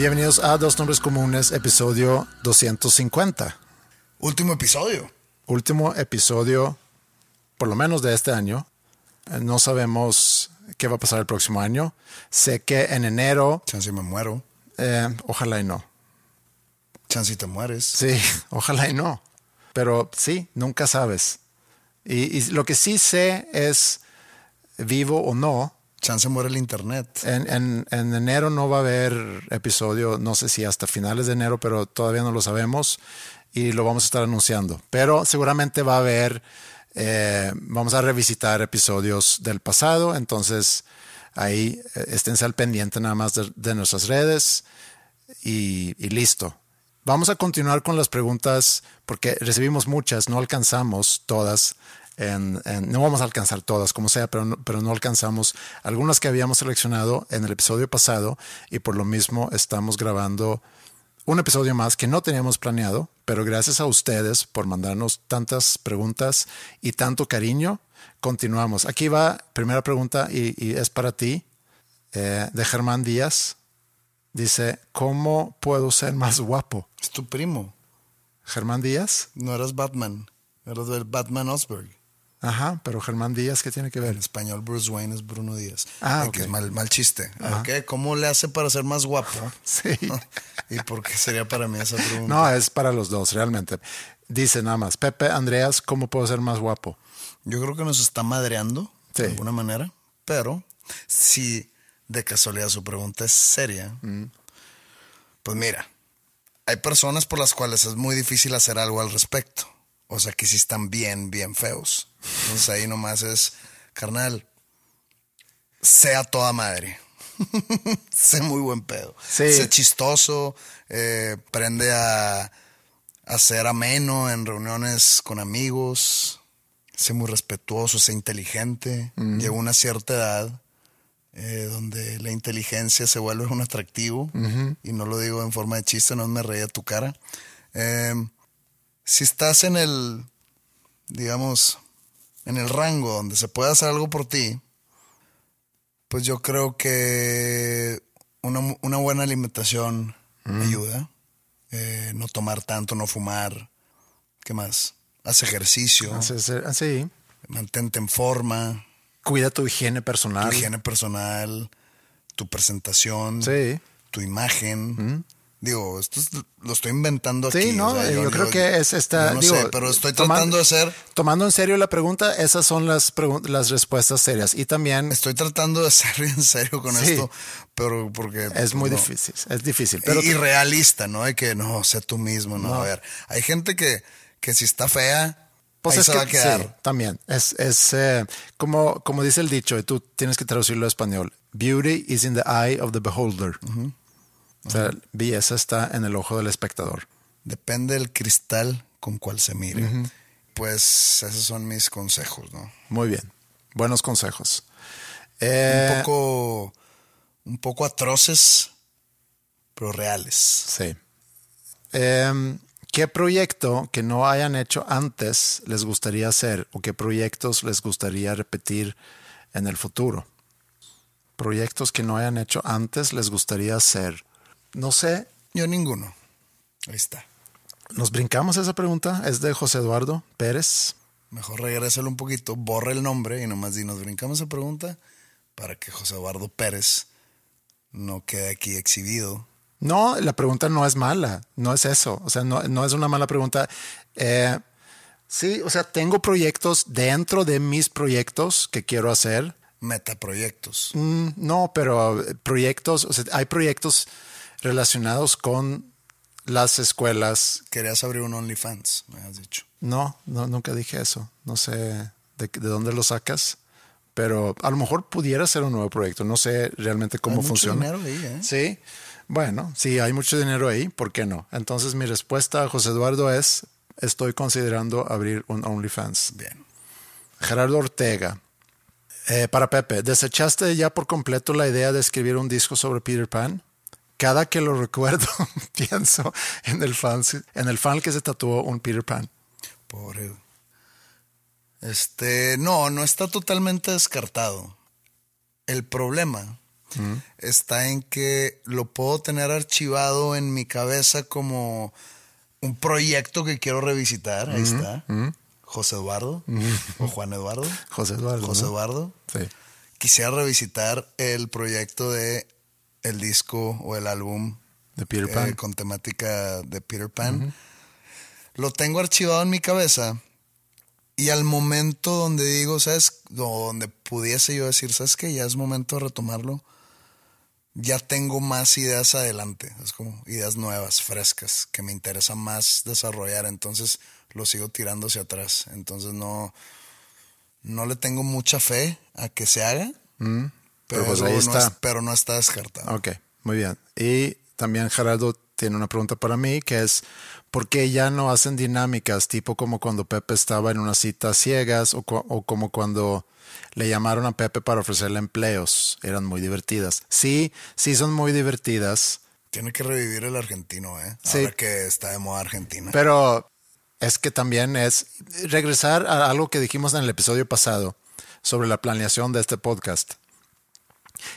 Bienvenidos a Dos Nombres Comunes, episodio 250. Último episodio. Último episodio, por lo menos de este año. Eh, No sabemos qué va a pasar el próximo año. Sé que en enero, Chance me muero. eh, ojalá y no. Chance te mueres. Sí, ojalá y no. Pero sí, nunca sabes. Y, y lo que sí sé es, vivo o no, Chance muere el internet. En, en- en enero no va a haber episodio, no sé si hasta finales de enero, pero todavía no lo sabemos y lo vamos a estar anunciando. Pero seguramente va a haber, eh, vamos a revisitar episodios del pasado, entonces ahí eh, esténse al pendiente nada más de, de nuestras redes y, y listo. Vamos a continuar con las preguntas porque recibimos muchas, no alcanzamos todas. En- en- no vamos a alcanzar todas, como sea, pero no, pero no alcanzamos algunas que habíamos seleccionado en el episodio pasado y por lo mismo estamos grabando un episodio más que no teníamos planeado, pero gracias a ustedes por mandarnos tantas preguntas y tanto cariño, continuamos. Aquí va primera pregunta y, y es para ti, eh, de Germán Díaz. Dice, ¿cómo puedo ser más guapo? Es tu primo. Germán Díaz. No eras Batman. Eras del Batman Osberg. Ajá, pero Germán Díaz, ¿qué tiene que En ver? español, Bruce Wayne es Bruno Díaz. Ah, Ay, ok. que es mal, mal chiste. Ok, ¿Cómo le hace para ser más guapo? Sí. ¿Y por qué sería para mí esa pregunta? No, es para los dos, realmente. Dice nada más, Pepe, Andreas, ¿cómo puedo ser más guapo? Yo creo que nos está madreando Sí. de alguna manera, pero si de casualidad su pregunta es seria, Mm. pues mira, hay personas por las cuales es muy difícil hacer algo al respecto. O sea, que sí están bien, bien feos. Entonces ahí nomás es, carnal, sea toda madre. sé muy buen pedo. Sí. Sé chistoso, eh, aprende a, a ser ameno en reuniones con amigos, sé muy respetuoso, sé inteligente. Llegó una cierta edad eh, donde la inteligencia se vuelve un atractivo, y no lo digo en forma de chiste, no me reía tu cara. Eh, si estás en el, digamos, en el rango donde se puede hacer algo por ti, pues yo creo que una, una buena alimentación ayuda. Eh, no tomar tanto, no fumar. ¿Qué más? Haz ejercicio, Así, es, así. mantente en forma, Cuida tu higiene personal. tu higiene personal, tu presentación, Sí. tu imagen. Digo, esto es- lo estoy inventando aquí. Sí, no, o sea, yo, creo que es esta. no digo, sé, pero estoy tratando de ser, Tomando en serio la pregunta, esas son las, las respuestas serias. Y también estoy tratando de ser bien serio con Sí. esto, pero porque es muy no. difícil. Es difícil. Pero y, y realista, ¿no? De que no, sé tú mismo, no. A ver, hay gente que, que si está fea, Pues ahí es se que, va a quedar. sí, también. Es, es eh, como, como dice el dicho, y tú tienes que traducirlo a español. Beauty is in the eye of the beholder. O sea, belleza está en el ojo del espectador. Depende del cristal con cual se mire. Pues esos son mis consejos, ¿no? Muy bien. Buenos consejos. Eh, un poco, un poco atroces, pero reales. Sí. Eh, ¿Qué proyecto que no hayan hecho antes les gustaría hacer o qué proyectos les gustaría repetir en el futuro? Proyectos que no hayan hecho antes les gustaría hacer. No sé, Yo ninguno. Ahí está. nos brincamos esa pregunta. Es de José Eduardo Pérez. Mejor regrésalo un poquito, borra el nombre y nomás di, nos brincamos esa pregunta para que José Eduardo Pérez no quede aquí exhibido. No, la pregunta no es mala, no es eso, o sea, no, no es una mala pregunta. Eh, sí, o sea, tengo proyectos dentro de mis proyectos que quiero hacer. Metaproyectos. Mm, no, pero proyectos, o sea, hay proyectos relacionados con las escuelas. Querías abrir un OnlyFans, me has dicho. No, no, nunca dije eso. No sé de, de dónde lo sacas, pero a lo mejor pudiera ser un nuevo proyecto. No sé realmente cómo Hay mucho funciona. dinero ahí, ¿eh? Sí, bueno, sí, hay mucho dinero ahí, ¿por qué no? Entonces mi respuesta a José Eduardo es, estoy considerando abrir un OnlyFans. Bien. Gerardo Ortega, eh, para Pepe, ¿desechaste ya por completo la idea de escribir un disco sobre Peter Pan? Cada que lo recuerdo, pienso en el, fan, en el fan que se tatuó un Peter Pan. Pobre. Este, no, no está totalmente descartado. El problema está en que lo puedo tener archivado en mi cabeza como un proyecto que quiero revisitar. Ahí está. José Eduardo o Juan Eduardo. José Eduardo. José ¿no? Eduardo. Sí. Quisiera revisitar el proyecto de el disco o el álbum De Peter eh, Pan. con temática de Peter Pan. Lo tengo archivado en mi cabeza y al momento donde digo, ¿sabes? O Donde pudiese yo decir, ¿sabes qué? Ya es momento de retomarlo. Ya tengo más ideas adelante. Es como ideas nuevas, frescas, que me interesa más desarrollar. Entonces lo sigo tirando hacia atrás. Entonces no, no le tengo mucha fe a que se haga. Pero Pero, pues ahí no está. es- pero no está descartado. Ok, muy bien. Y también Gerardo tiene una pregunta para mí que es, ¿por qué ya no hacen dinámicas tipo como cuando Pepe estaba en una cita ciegas o, o como cuando le llamaron a Pepe para ofrecerle empleos? Eran muy divertidas. Sí, sí son muy divertidas, Tiene que revivir el argentino, ¿eh? Sí. Ahora que está de moda Argentina. pero es que también es regresar a algo que dijimos en el episodio pasado sobre la planeación de este podcast.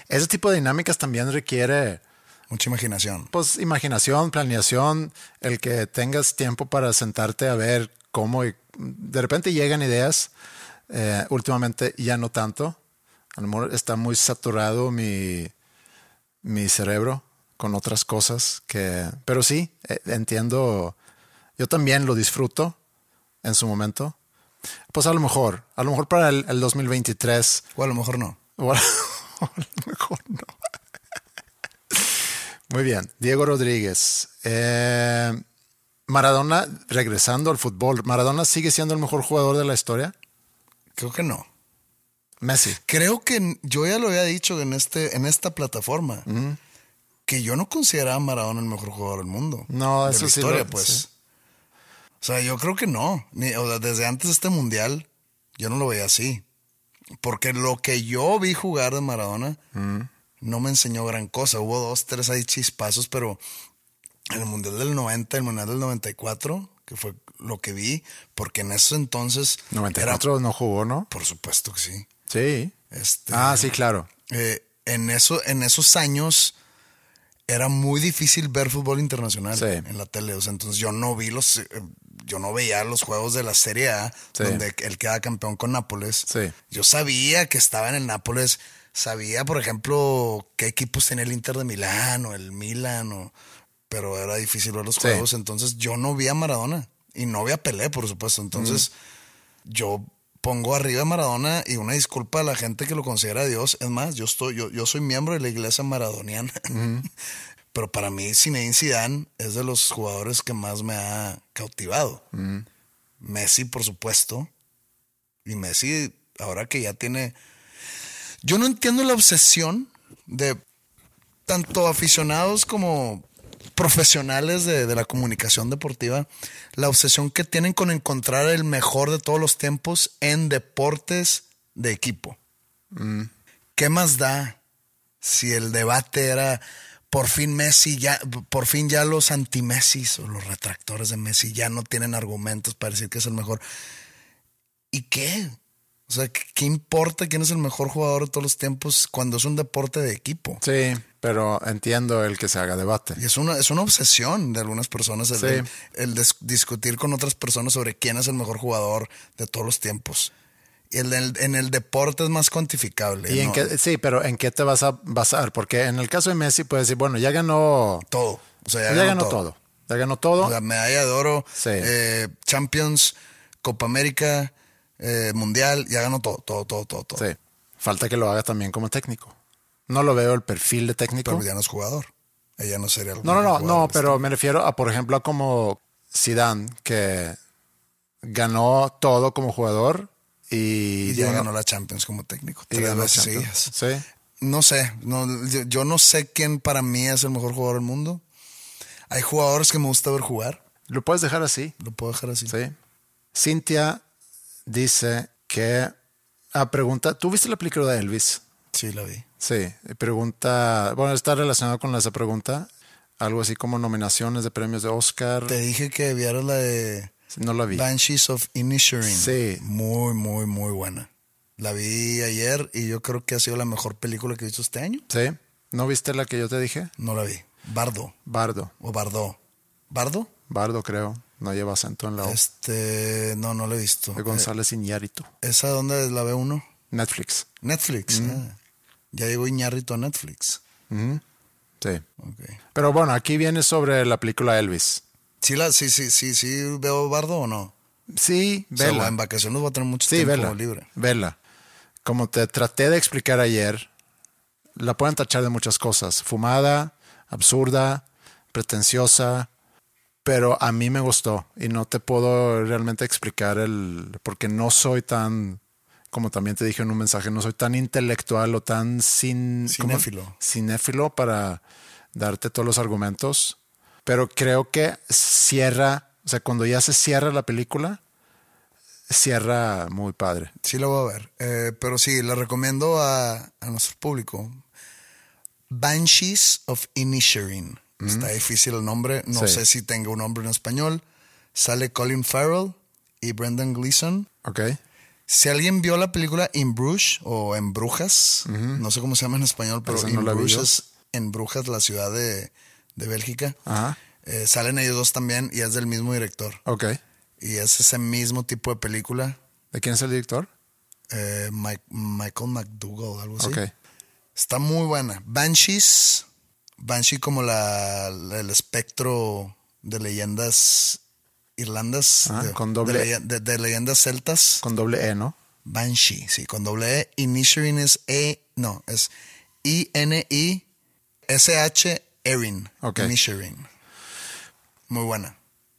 Ese tipo de dinámicas también requiere... Mucha imaginación. Pues imaginación, planeación, el que tengas tiempo para sentarte a ver cómo y de repente llegan ideas. eh, últimamente ya no tanto. A lo mejor está muy saturado mi, mi cerebro con otras cosas que. Pero sí, eh, entiendo. Yo también lo disfruto en su momento. Pues a lo mejor, a lo mejor para el, el 2023 O a lo mejor no. o a mejor no. Muy bien. Diego Rodríguez. Eh, Maradona, regresando al fútbol, ¿Maradona sigue siendo el mejor jugador de la historia? Creo que no. Messi. Creo que yo ya lo había dicho en, este, en esta plataforma. Que yo no consideraba a Maradona el mejor jugador del mundo. No, De eso la sí historia, lo- pues. sí. O sea, yo creo que no. Ni- o sea, desde antes de este mundial, yo no lo veía así. Porque lo que yo vi jugar de Maradona no me enseñó gran cosa. Hubo dos, tres ahí chispazos, pero en el mundial del 90, el mundial del 94, que fue lo que vi, porque en ese entonces. era- 94 no jugó, ¿no? por supuesto que sí. Sí. Este, Ah, sí, claro. eh, en, eso, en esos años era muy difícil ver fútbol internacional Sí. en la tele. O sea, entonces yo no vi los, eh, yo no veía los juegos de la Serie A, Sí. donde él queda campeón con Nápoles. Sí. Yo sabía que estaba en el Nápoles, sabía, por ejemplo, qué equipos tenía el Inter de Milán o el Milan, o- pero era difícil ver los Sí. juegos. Entonces yo no vi a Maradona y no vi a Pelé, por supuesto. Entonces yo pongo arriba a Maradona y una disculpa a la gente que lo considera Dios. Es más, yo estoy, yo, yo soy miembro de la iglesia maradoniana. Pero para mí, Zinedine Zidane es de los jugadores que más me ha cautivado. Messi, por supuesto. Y Messi, ahora que ya tiene. Yo no entiendo la obsesión de tanto aficionados como profesionales de, de la comunicación deportiva, la obsesión que tienen con encontrar el mejor de todos los tiempos en deportes de equipo. ¿Qué más da si el debate era por fin Messi ya, por fin ya los anti-Messi o los retractores de Messi ya no tienen argumentos para decir que es el mejor. ¿Y qué? O sea, ¿qué, importa quién es el mejor jugador de todos los tiempos cuando es un deporte de equipo? Sí, pero entiendo el que se haga debate. Y es una, es una obsesión de algunas personas el, Sí. el- el dis- discutir con otras personas sobre quién es el mejor jugador de todos los tiempos. Y el, en el deporte es más cuantificable. ¿Y en ¿no? qué, sí, pero ¿en qué te vas a basar? Porque en el caso de Messi puedes decir, bueno, ya ganó, Todo. O sea, ya, ya, ganó, todo. Ya ganó todo. La medalla de oro, Sí. eh, Champions, Copa América, eh, Mundial, ya ganó todo, todo, todo, todo. todo. Sí. Falta que lo haga también como técnico. No lo veo el perfil de técnico. Pero ya no es jugador. Ella no sería el No, no, no, no, pero me refiero a, por ejemplo, a como Zidane, que ganó todo como jugador y, Y ya ganó la Champions como técnico. Tres veces seguidas. Sí. No sé, no, yo, yo no sé quién para mí es el mejor jugador del mundo. Hay jugadores que me gusta ver jugar. Lo puedes dejar así. Lo puedo dejar así. Sí. Cintia dice que. Ah, pregunta. ¿Tú viste la película de Elvis? Sí, la vi. Sí. Pregunta. Bueno, está relacionado con esa pregunta. Algo así como nominaciones de premios de Oscar. Te dije que vieras la de No la vi. Banshees of Inisherin. Sí. Muy, muy, muy buena. La vi ayer y yo creo que ha sido la mejor película que he visto este año. Sí. ¿No viste la que yo te dije? No la vi. Bardo Bardo. o Bardó. ¿Bardo? Bardo, creo. No lleva acento en la O. Este, no, no la he visto. De González Iñárritu. Eh, ¿Esa dónde la ve uno? Netflix. Netflix. ah. Ya llegó Iñárritu a Netflix. Ujú. Sí. Ok. Pero bueno, aquí viene sobre la película Elvis. ¿Sí, la, sí, sí, sí, sí veo Bardo o no? Sí, O sea, vela. en vacaciones voy a tener mucho Sí, tiempo vela. libre. Vela. Como te traté de explicar ayer, la pueden tachar de muchas cosas. Fumada, absurda, pretenciosa, pero a mí me gustó y no te puedo realmente explicar el porque no soy tan como también te dije en un mensaje, no soy tan intelectual o tan sin cinéfilo para darte todos los argumentos, pero creo que cierra, o sea, cuando ya se cierra la película, cierra muy padre. Sí, la voy a ver. Eh, pero sí, la recomiendo a, a nuestro público. Banshees of Inisherin. Está difícil el nombre. No Sí. sé si tenga un nombre en español. Sale Colin Farrell y Brendan Gleeson. ¿Ok? Si alguien vio la película In Bruges o En Brujas, no sé cómo se llama en español, pero no In Bruges En Brujas, la ciudad de, de Bélgica. Ajá. Eh, salen ellos dos también y es del mismo director. Ok. Y es ese mismo tipo de película. ¿De quién es el director? Eh, Mike- Michael McDougall, algo así. Ok. Está muy buena. Banshees. Banshee como la, la- el espectro de leyendas irlandas. Ah, de, con doble- de- de leyendas celtas. Con doble E, ¿no? Banshee, sí, con doble E. Inisherin es E, no, es I-N-I-S-H Erin. Ok. Inisherin. Muy buena.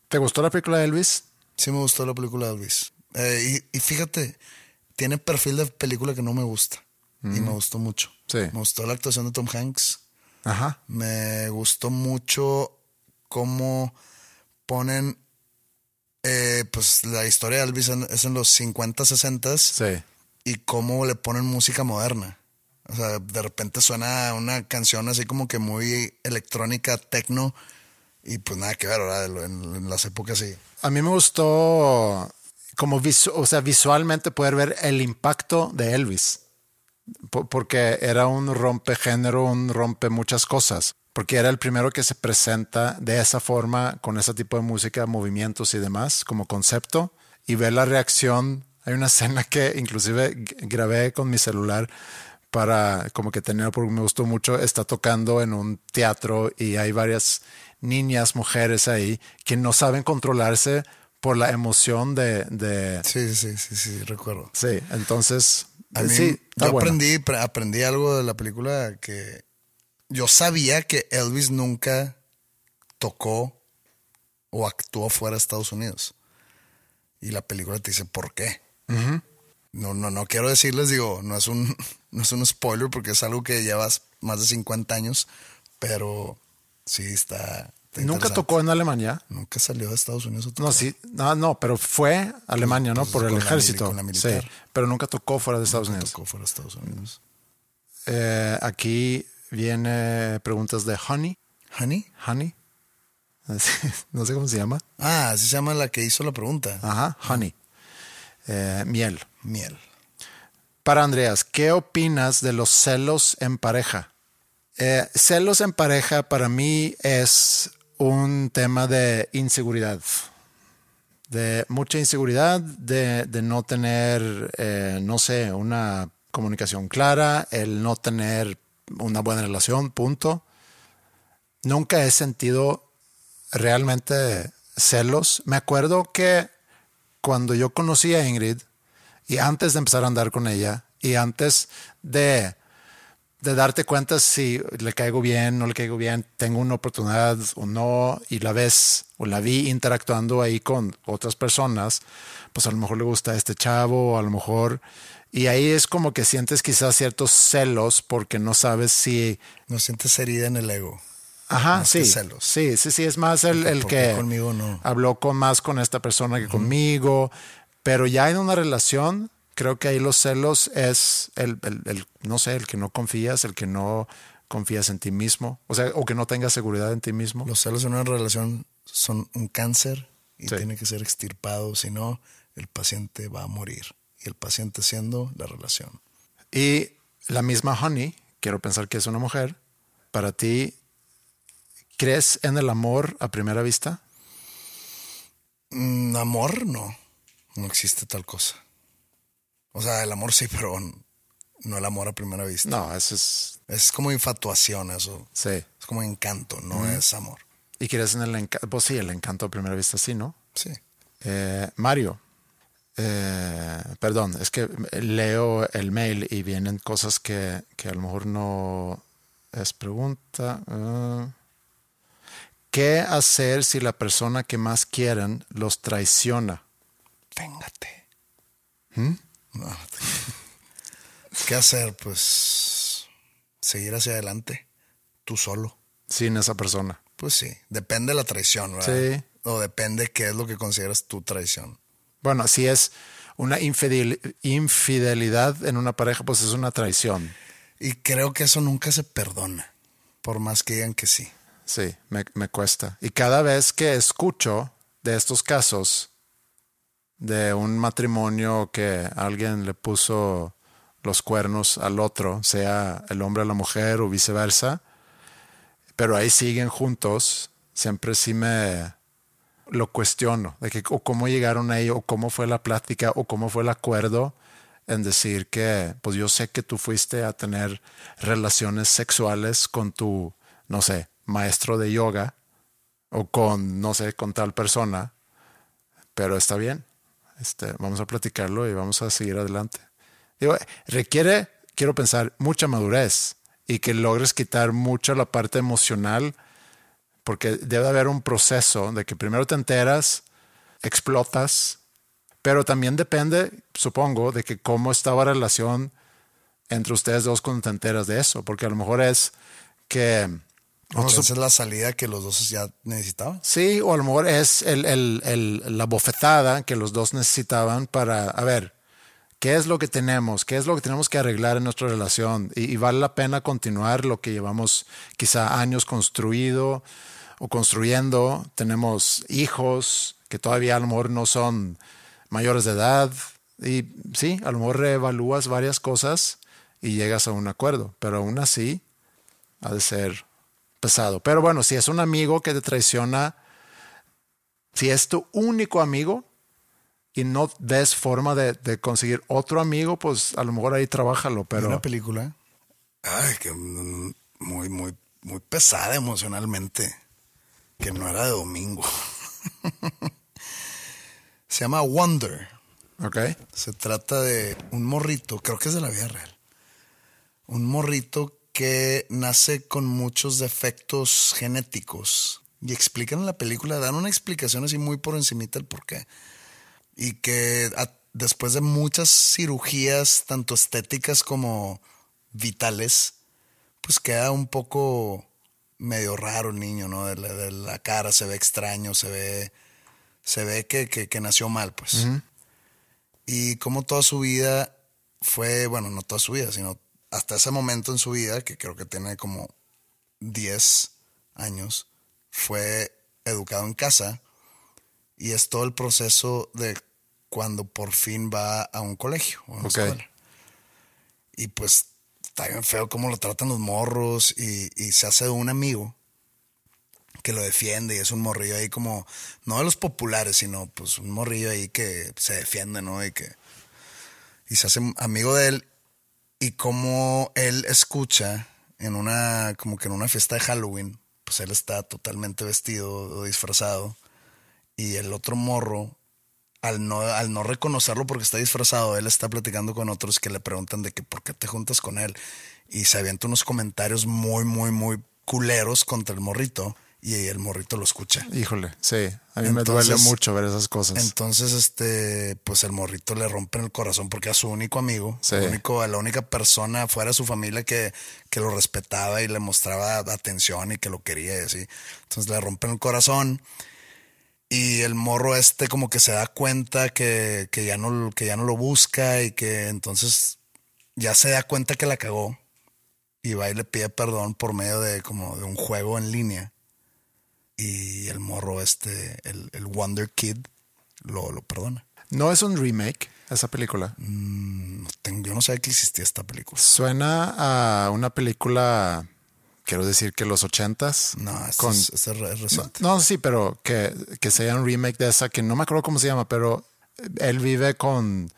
¿Te gustó la película de Elvis? Sí me gustó la película de Elvis. Eh, y, y fíjate, tiene perfil de película que no me gusta. Y me gustó mucho. Mm. Sí. Me gustó la actuación de Tom Hanks. Ajá. Me gustó mucho cómo ponen, eh, pues la historia de Elvis en- es en los 50, 60 Sí. y cómo le ponen música moderna. O sea, de repente suena una canción así como que muy electrónica, techno, y pues nada que ver, ¿verdad? En, las épocas sí. A mí me gustó como o sea, visualmente poder ver el impacto de Elvis. Po- Porque era un rompegénero, un rompe muchas cosas. Porque era el primero que se presenta de esa forma, con ese tipo de música, movimientos y demás, como concepto. Y ver la reacción. Hay una escena que inclusive grabé con mi celular para como que tener, porque me gustó mucho, está tocando en un teatro y hay varias niñas, mujeres ahí que no saben controlarse por la emoción de... de Sí, sí, sí, sí, recuerdo. sí, entonces... A mí, sí, yo bueno. aprendí, pre- aprendí algo de la película que yo sabía que Elvis nunca tocó o actuó fuera de Estados Unidos. Y la película te dice por qué. No, no, no quiero decirles, digo, no es un, no es un spoiler porque es algo que llevas más de 50 años, pero sí está. está Nunca tocó en Alemania. Nunca salió de Estados Unidos. No, sí, no, no, pero fue a Alemania, ¿no? pues, Por el la ejército. la sí, pero nunca tocó fuera de Estados Nunca Unidos. tocó fuera de Estados Unidos. Eh, aquí viene preguntas de Honey. ¿Honey? Honey. No sé cómo se llama. Ah, así se llama la que hizo la pregunta. Ajá, Honey. Eh, miel. Miel. Para Andreas, ¿qué opinas de los celos en pareja? Eh, celos en pareja para mí es un tema de inseguridad, de mucha inseguridad, de, no tener, eh, no sé, una comunicación clara, el no tener una buena relación, punto. Nunca he sentido realmente celos. Me acuerdo que cuando yo conocí a Ingrid y antes de empezar a andar con ella y antes de, de darte cuenta si le caigo bien, no le caigo bien, tengo una oportunidad o no y la ves o la vi interactuando ahí con otras personas, pues a lo mejor le gusta este chavo a lo mejor... Y ahí es como que sientes quizás ciertos celos porque no sabes si... No sientes herida en el ego. Ajá, Más sí. celos. Sí, sí, sí, es más el, el que conmigo no. habló con más con esta persona que conmigo, pero ya en una relación, creo que ahí los celos es el, el- el, no sé, el que no confías, el que no confías en ti mismo, o sea, o que no tengas seguridad en ti mismo. Los celos en una relación son un cáncer y Sí. tiene que ser extirpado, si no, el paciente va a morir. Y el paciente siendo la relación. Y la misma Honey, quiero pensar que es una mujer, para ti, ¿crees en el amor a primera vista? Mm, amor, no. No existe tal cosa. O sea, el amor sí, pero no el amor a primera vista. No, eso es, Es como infatuación eso. sí. Es como encanto, no es amor. ¿Y crees en el encanto? Pues sí, el encanto a primera vista, sí, ¿no? Sí. Eh, Mario, eh, perdón, es que leo el mail y vienen cosas que, que a lo mejor no es pregunta. Ah. ¿Qué hacer si la persona que más quieren los traiciona? Téngate. No, no ¿Qué hacer? Pues seguir hacia adelante. Tú solo. Sin esa persona. Pues sí. Depende de la traición, ¿verdad? Sí. O depende qué es lo que consideras tu traición. Bueno, si es una infidel- infidelidad en una pareja, pues es una traición. Y creo que eso nunca se perdona. Por más que digan que sí. Sí, me, me cuesta. Y cada vez que escucho de estos casos, de un matrimonio que alguien le puso los cuernos al otro, sea el hombre a la mujer o viceversa, pero ahí siguen juntos, siempre sí me lo cuestiono, de que o cómo llegaron ahí, o cómo fue la plática, o cómo fue el acuerdo en decir que, pues yo sé que tú fuiste a tener relaciones sexuales con tu, no sé, maestro de yoga, o con, no sé, con tal persona, pero está bien. Este, vamos a platicarlo y vamos a seguir adelante. Digo, requiere, quiero pensar, mucha madurez y que logres quitar mucho la parte emocional, porque debe haber un proceso de que primero te enteras, explotas, pero también depende, supongo, de que cómo estaba la relación entre ustedes dos cuando te enteras de eso, porque a lo mejor es que... O esa es la salida que los dos ya necesitaban. Sí, o a lo mejor es el, el- el- la bofetada que los dos necesitaban para, a ver, ¿qué es lo que tenemos? ¿Qué es lo que tenemos que arreglar en nuestra relación? Y, y vale la pena continuar lo que llevamos quizá años construido o construyendo. Tenemos hijos que todavía a lo mejor no son mayores de edad. Y sí, a lo mejor reevalúas varias cosas y llegas a un acuerdo, pero aún así ha de ser pesado. Pero bueno, si es un amigo que te traiciona, si es tu único amigo y no ves forma de, de conseguir otro amigo, pues a lo mejor ahí trabájalo, Pero... Una película. Ay, que muy, muy, muy pesada emocionalmente. Que no era de domingo. Se llama Wonder. ok, Se trata de un morrito, creo que es de la vida real. Un morrito que nace con muchos defectos genéticos. Y explican en la película, dan una explicación así muy por encimita el por qué. Y que a- después de muchas cirugías, tanto estéticas como vitales, pues queda un poco medio raro el niño, ¿no? De la, de la cara se ve extraño, se ve, se ve que, que- que nació mal, pues y como toda su vida fue, bueno, no toda su vida, sino hasta ese momento en su vida, que creo que tiene como 10 años, fue educado en casa y es todo el proceso de cuando por fin va a un colegio o una escuela. Y pues está bien feo cómo lo tratan los morros y, y se hace de un amigo que lo defiende y es un morrillo ahí como, no de los populares, sino pues un morrillo ahí que se defiende, ¿no? Y que y se hace amigo de él y como él escucha en una, como que en una fiesta de Halloween, pues él está totalmente vestido o disfrazado y el otro morro, al no, al no reconocerlo porque está disfrazado, él está platicando con otros que le preguntan de que por qué te juntas con él y se avienta unos comentarios muy, muy, muy culeros contra el morrito y el morrito lo escucha. Híjole, sí. A mí me duele mucho ver esas cosas. Entonces, este, pues el morrito le rompe el corazón porque era su único amigo, Sí. único, la única persona fuera de su familia que, que lo respetaba y le mostraba atención y que lo quería y así. Entonces le rompen el corazón y el morro este como que se da cuenta que, que ya no, que ya no lo busca y que entonces ya se da cuenta que la cagó y va y le pide perdón por medio de como de un juego en línea y el morro este, el, el Wonder Kid, lo, lo perdona. No es un remake esa película. No tengo- yo no sabía que existía esta película. Suena a una película, quiero decir que los ochentas. No, con- es, es re- reciente. No, sí, pero que, que sea un remake de esa, que no me acuerdo cómo se llama, pero él vive con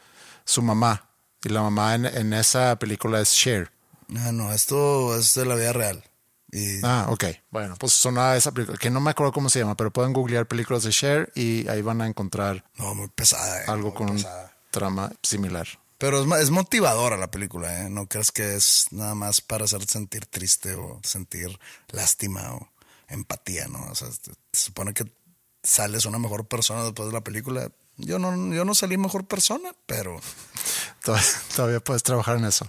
su mamá. Y la mamá en, en esa película es Cher. Ah, no, esto es de la vida real. Y Ah, ok. Bueno, pues sonaba esa película, que no me acuerdo cómo se llama, pero pueden googlear películas de Cher y ahí van a encontrar no, muy pesada. eh, algo muy con pesada. trama similar. Pero es, motivadora la película, ¿eh? No crees que es nada más para hacerte sentir triste o sentir lástima o empatía, ¿no? O sea, se se supone que sales una mejor persona después de la película. Yo no, yo no salí mejor persona, pero Todavía, todavía puedes trabajar en eso.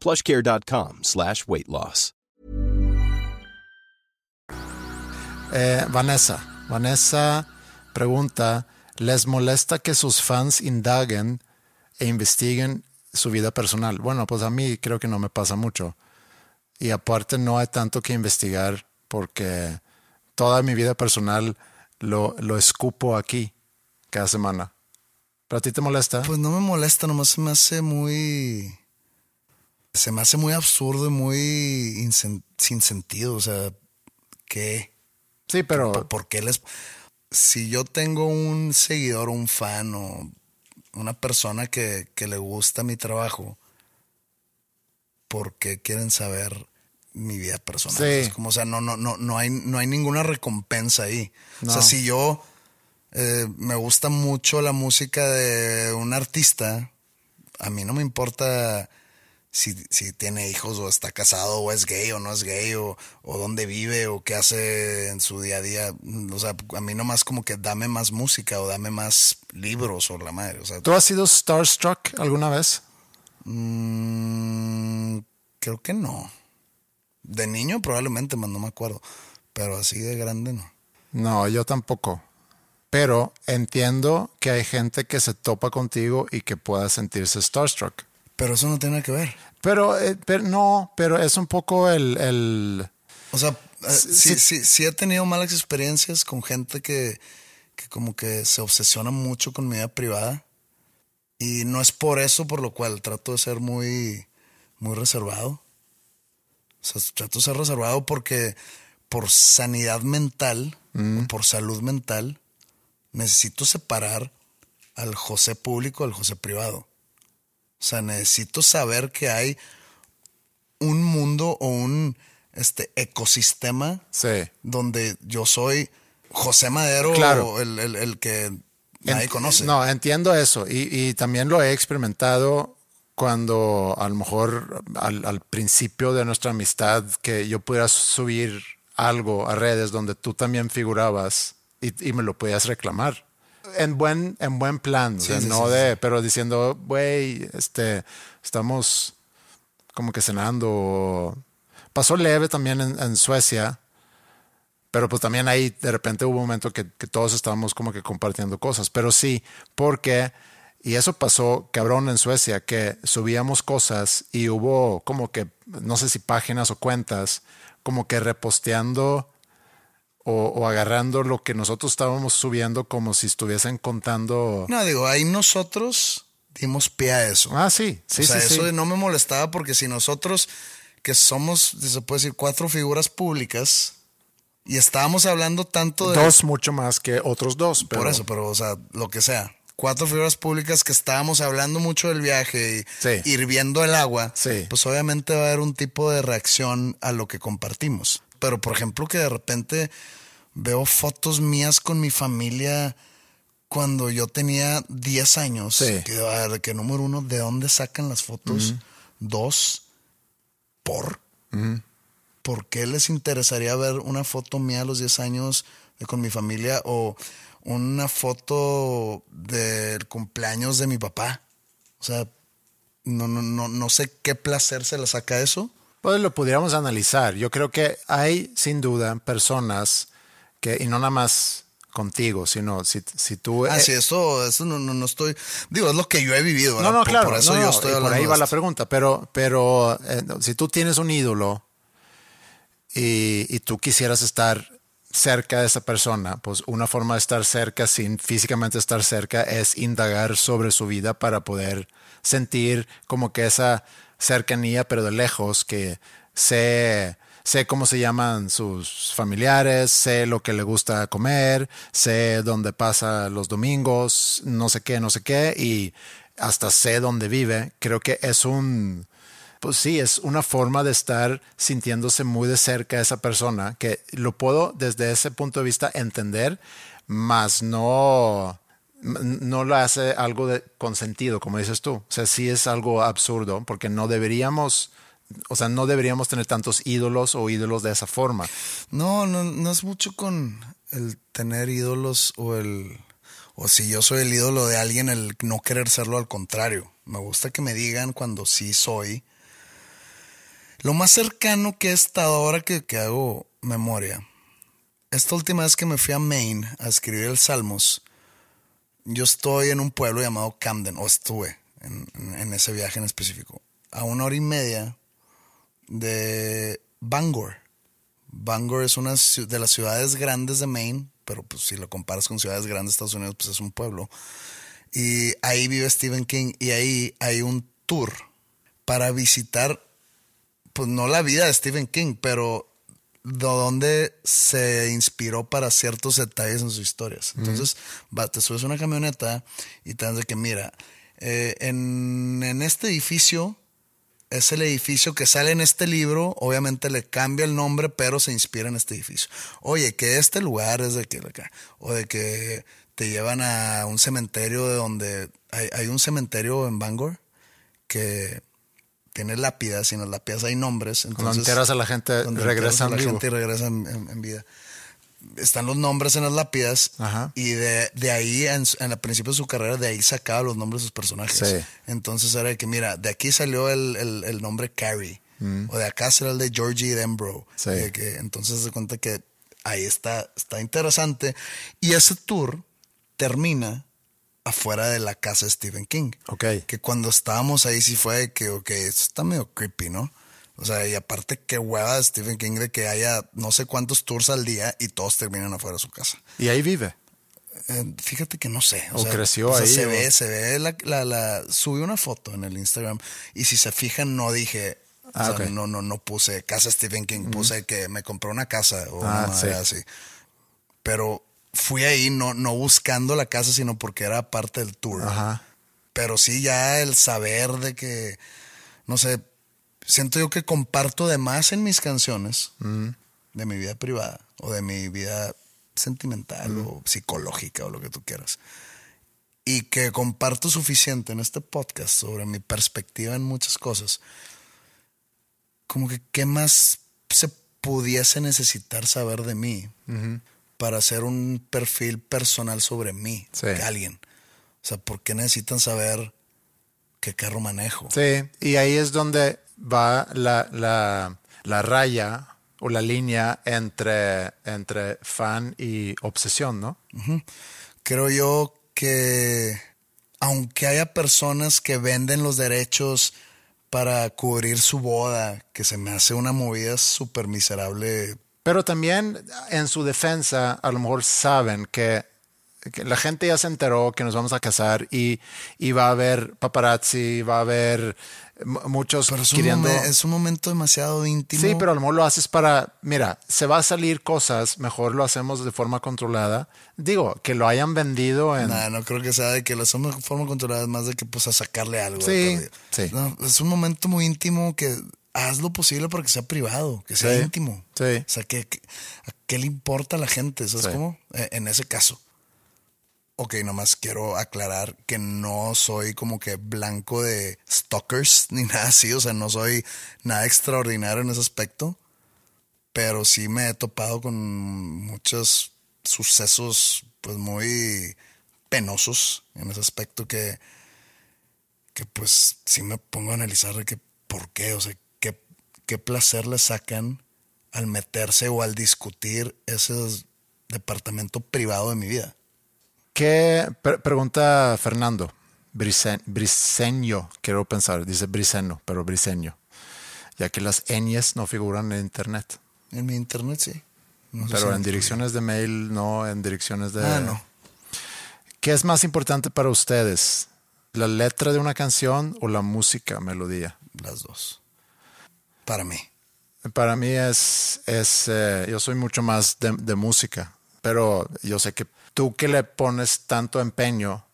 plushcare.com slash weight loss. Eh, Vanessa. Vanessa pregunta, ¿les molesta que sus fans indaguen e investiguen su vida personal? Bueno, pues a mí creo que no me pasa mucho. Y aparte no hay tanto que investigar porque toda mi vida personal lo, lo escupo aquí cada semana. ¿Pero a ti te molesta? pues no me molesta, nomás se me hace muy. Se me hace muy absurdo y muy sin sentido. O sea, ¿qué? sí, pero... ¿Por, por qué les.? Si yo tengo un seguidor, un fan o una persona que, que le gusta mi trabajo, ¿por qué quieren saber mi vida personal? Sí. Es como, o sea, no, no, no, no, hay, no hay ninguna recompensa ahí. O sea, si yo eh, me gusta mucho la música de un artista, a mí no me importa si, si tiene hijos o está casado o es gay o no es gay o, o dónde vive o qué hace en su día a día. O sea, a mí nomás como que dame más música o dame más libros o la madre. O sea, ¿Tú has sido starstruck alguna vez? mm, creo que no. De niño probablemente, más no me acuerdo. Pero así de grande no. No, yo tampoco. Pero entiendo que hay gente que se topa contigo y que pueda sentirse starstruck. Pero eso no tiene nada que ver. Pero, eh, pero no, pero es un poco el, el O sea, eh, sí, sí. sí, sí he tenido malas experiencias con gente que, que como que se obsesiona mucho con mi vida privada. Y no es por eso por lo cual trato de ser muy, muy reservado. O sea, trato de ser reservado porque por sanidad mental, Mm. por salud mental, necesito separar al José público del José privado. O sea, necesito saber que hay un mundo o un este, ecosistema Sí. donde yo soy José Madero, Claro. el, el- el que nadie Ent- conoce. No, entiendo eso. Y, y también lo he experimentado cuando a lo mejor al, al principio de nuestra amistad que yo pudiera subir algo a redes donde tú también figurabas y, y me lo podías reclamar. En buen, en buen plan, o Sí, sea, sí, no sí, de, pero diciendo, güey, este, estamos como que cenando. Pasó leve también en, en Suecia, pero pues también ahí de repente hubo un momento que, que todos estábamos como que compartiendo cosas. Pero sí, porque, y eso pasó cabrón en Suecia, que subíamos cosas y hubo como que, no sé si páginas o cuentas, como que reposteando o, o agarrando lo que nosotros estábamos subiendo como si estuviesen contando. No, digo, ahí nosotros dimos pie a eso. Ah, sí, sí, o sea, sí. eso sí. no me molestaba porque si nosotros, que somos, se puede decir, cuatro figuras públicas, y estábamos hablando tanto de... Dos mucho más que otros dos. Pero, Por eso, pero, o sea, lo que sea. Cuatro figuras públicas que estábamos hablando mucho del viaje y Sí. hirviendo el agua, Sí. pues obviamente va a haber un tipo de reacción a lo que compartimos. Pero, por ejemplo, que de repente veo fotos mías con mi familia cuando yo tenía 10 años. Sí. Que, a ver, que número uno, ¿de dónde sacan las fotos? Dos, ¿por? ¿Por qué les interesaría ver una foto mía a los 10 años con mi familia o una foto del cumpleaños de mi papá? O sea, no, no, no, no sé qué placer se le saca eso. Pues lo pudiéramos analizar. Yo creo que hay sin duda personas que, y no nada más contigo, sino si, si tú... Ah, eh, sí, eso, eso no, no, no estoy. Digo, es lo que yo he vivido. no, no, Por- claro. Por eso no, yo estoy por ahí va la pregunta, pero, pero eh, si tú tienes un ídolo y, y tú quisieras estar cerca de esa persona, pues una forma de estar cerca sin físicamente estar cerca es indagar sobre su vida para poder sentir como que esa cercanía, pero de lejos, que sé, sé cómo se llaman sus familiares, sé lo que le gusta comer, sé dónde pasa los domingos, no sé qué, no sé qué, y hasta sé dónde vive. Creo que es un, pues sí, es una forma de estar sintiéndose muy de cerca a esa persona, que lo puedo desde ese punto de vista entender, mas no, no lo hace algo de, con sentido, como dices tú. O sea, sí es algo absurdo, porque no deberíamos, o sea, no deberíamos tener tantos ídolos o ídolos de esa forma. No, no, no es mucho con el tener ídolos o el. O si yo soy el ídolo de alguien, el no querer serlo, al contrario. Me gusta que me digan cuando sí soy. Lo más cercano que he estado ahora que, que hago memoria. Esta última vez que me fui a Maine a escribir el Salmos, yo estoy en un pueblo llamado Camden, o estuve en, ese viaje en específico, a una hora y media de Bangor. Bangor es una de las ciudades grandes de Maine, pero pues si lo comparas con ciudades grandes de Estados Unidos, pues es un pueblo. Y ahí vive Stephen King y ahí hay un tour para visitar, pues no la vida de Stephen King, pero dónde se inspiró para ciertos detalles en sus historias. Entonces, va, te subes a una camioneta y te das de que, mira, eh, en, en este edificio es el edificio que sale en este libro, obviamente le cambia el nombre, pero se inspira en este edificio. Oye, que este lugar es de que acá, o de que te llevan a un cementerio de donde hay, hay un cementerio en Bangor que tiene lápidas y en las lápidas hay nombres. Cuando Entonces, enteras a la gente, regresan a la vivo. gente y regresan en, en vida. Están los nombres en las lápidas Ajá. y de, de ahí, en, en el principio de su carrera, de ahí sacaba los nombres de sus personajes. Sí. Entonces era de que, mira, de aquí salió el, el- el nombre Carrie, o de acá será el de Georgie. Mm. Sí. De que, entonces se cuenta que ahí está, está interesante. Y ese tour termina afuera de la casa de Stephen King. Ok. Que cuando estábamos ahí sí fue de que, ok, esto está medio creepy, ¿no? O sea, y aparte qué hueva de Stephen King de que haya no sé cuántos tours al día y todos terminan afuera de su casa. Y ahí vive. Eh, fíjate que no sé. O creció sea, ahí, Se o- ve, se ve la, la, la- Subí una foto en el Instagram y si se fijan no dije... o Ah, sea, no, no, no puse casa Stephen King, puse que me compré una casa o Ah, una sí. así. Pero fui ahí no, no buscando la casa, sino porque era parte del tour. Ajá. Pero sí ya el saber de que, no sé, siento yo que comparto de más en mis canciones de mi vida privada o de mi vida sentimental o psicológica o lo que tú quieras. Y que comparto suficiente en este podcast sobre mi perspectiva en muchas cosas. Como que qué más se pudiese necesitar saber de mí para hacer un perfil personal sobre mí, Sí. de alguien. O sea, ¿por qué necesitan saber qué carro manejo? Sí, y ahí es donde va la, la, la raya o la línea entre, entre fan y obsesión, ¿no? Creo yo que aunque haya personas que venden los derechos para cubrir su boda, que se me hace una movida súper miserable. Pero también en su defensa, a lo mejor saben que, que la gente ya se enteró que nos vamos a casar y, y va a haber paparazzi, va a haber mu- muchos Pero es un, queriendo... momen- es un momento demasiado íntimo. Sí, pero a lo mejor lo haces para, mira, se va a salir cosas, mejor lo hacemos de forma controlada. Digo, que lo hayan vendido en... Nah, no creo que sea de que lo hacemos de forma controlada, es más de que pues a sacarle algo. Sí, sí. No, es un momento muy íntimo que haz lo posible para que sea privado, que sea Sí, íntimo. sí. O sea, que, que- ¿a qué le importa a la gente? ¿Sabes Sí. cómo? Eh, en ese caso. Ok, nomás quiero aclarar que no soy como que blanco de stalkers ni nada así, o sea, no soy nada extraordinario en ese aspecto, pero sí me he topado con muchos sucesos pues muy penosos en ese aspecto que, que pues sí me pongo a analizar de que por qué, o sea, qué, placer le sacan al meterse o al discutir ese departamento privado de mi vida. ¿Qué? pre- pregunta Fernando. Brisen- briseño, quiero pensar. Dice briseño, pero briseño. Ya que las ñes no figuran en internet. En mi internet sí. No Pero en direcciones de mail no, en direcciones de... Ah, no. ¿Qué es más importante para ustedes? ¿La letra de una canción o la música, melodía? Las dos. Para mí. Para mí es, es eh, yo soy mucho más de, de música, pero yo sé que tú que le pones tanto empeño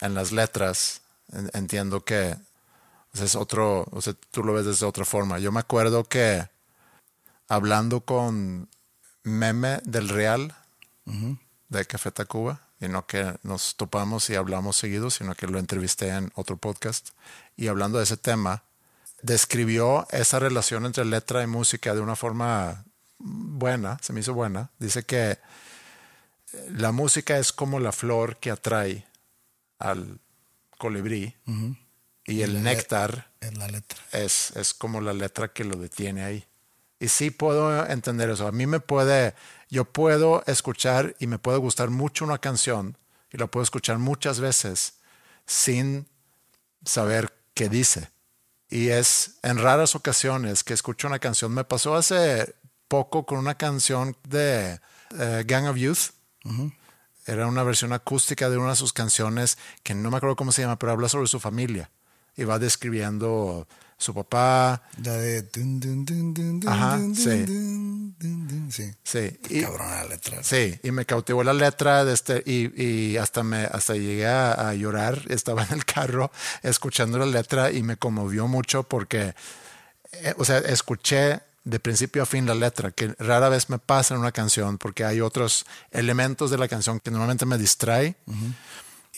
en las letras, en- entiendo que sea, es otro, o sea, tú lo ves desde otra forma. Yo me acuerdo que hablando con Meme del Real de Café Tacuba, y no que nos topamos y hablamos seguido, sino que lo entrevisté en otro podcast, y hablando de ese tema, describió esa relación entre letra y música de una forma buena, se me hizo buena. Dice que la música es como la flor que atrae al colibrí y el néctar Es la letra. es, es como la letra que lo detiene ahí. Y sí puedo entender eso. A mí me puede, yo puedo escuchar y me puede gustar mucho una canción y la puedo escuchar muchas veces sin saber qué dice. Y es en raras ocasiones que escucho una canción. Me pasó hace poco con una canción de eh, Gang of Youth. Era una versión acústica de una de sus canciones que no me acuerdo cómo se llama, pero habla sobre su familia. Y va describiendo su papá. La de. dun, dun, dun, dun, dun, Ajá, sí. Sí. Sí. Y, Cabrona la letra. sí, y me cautivó la letra de este, y, y hasta me hasta llegué a, a llorar. Estaba en el carro escuchando la letra y me conmovió mucho porque, eh, o sea, escuché de principio a fin la letra, que rara vez me pasa en una canción porque hay otros elementos de la canción que normalmente me distrae.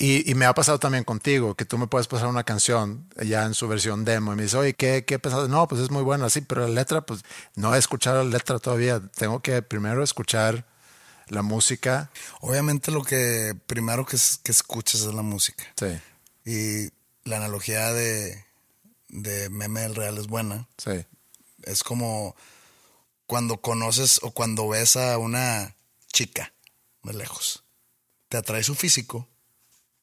Y, y me ha pasado también contigo, que tú me puedes pasar una canción ya en su versión demo y me dices, oye, ¿qué, qué pensado? No, pues es muy buena, sí, pero la letra, pues no he escuchado la letra todavía. Tengo que primero escuchar la música. Obviamente lo que primero que, que escuchas es la música. Sí, Y la analogía de, de meme del real es buena. sí, Es como cuando conoces o cuando ves a una chica de lejos. Te atrae su físico,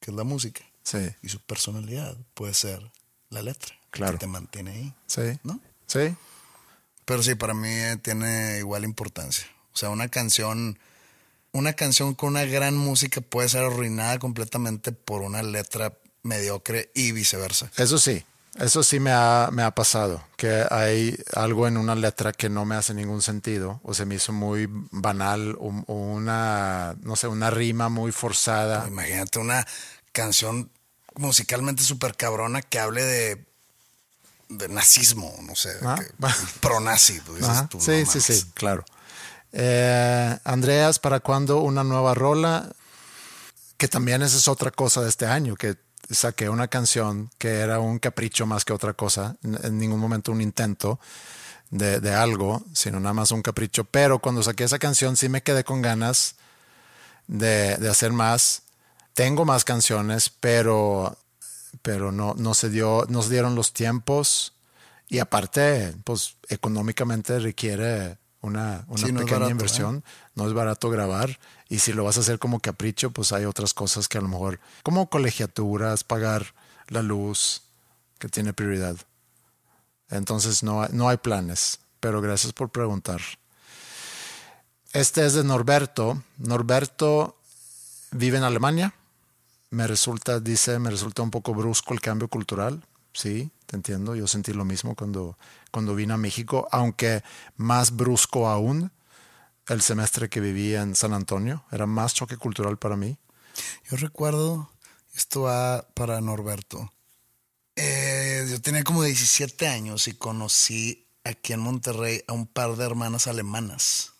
que es la música, sí, y su personalidad puede ser la letra. Claro. Que te mantiene ahí, sí, ¿no? sí, Pero sí, para mí eh, tiene igual importancia. O sea, una canción una canción con una gran música puede ser arruinada completamente por una letra mediocre y viceversa. Eso sí, eso sí me ha, me ha pasado, que hay algo en una letra que no me hace ningún sentido o se me hizo muy banal o, o una, no sé, una rima muy forzada. Imagínate una canción musicalmente súper cabrona que hable de, de nazismo, no sé, Ah, pro-nazi. pues, sí, no sí, sí, claro. Eh, Andreas, ¿para cuándo una nueva rola? Que también esa es otra cosa de este año, que saqué una canción que era un capricho más que otra cosa, en ningún momento un intento de, de algo, sino nada más un capricho. Pero cuando saqué esa canción sí me quedé con ganas de, de hacer más. Tengo más canciones, pero, pero no, no, se dio, no se dieron los tiempos. Y aparte, pues económicamente requiere una, una Sí, no es pequeña barato, ¿eh? inversión. No es barato grabar. Y si lo vas a hacer como capricho, pues hay otras cosas que a lo mejor, como colegiaturas, pagar la luz, que tiene prioridad. Entonces no, no hay planes. Pero gracias por preguntar. Este es de Norberto. Norberto vive en Alemania. Me resulta, dice, me resulta un poco brusco el cambio cultural. Sí, te entiendo. Yo sentí lo mismo cuando, cuando vine a México, aunque más brusco aún el semestre que viví en San Antonio. Era más choque cultural para mí. Yo recuerdo, esto va para Norberto. Eh, yo tenía como 17 años y conocí aquí en Monterrey a un par de hermanas alemanas.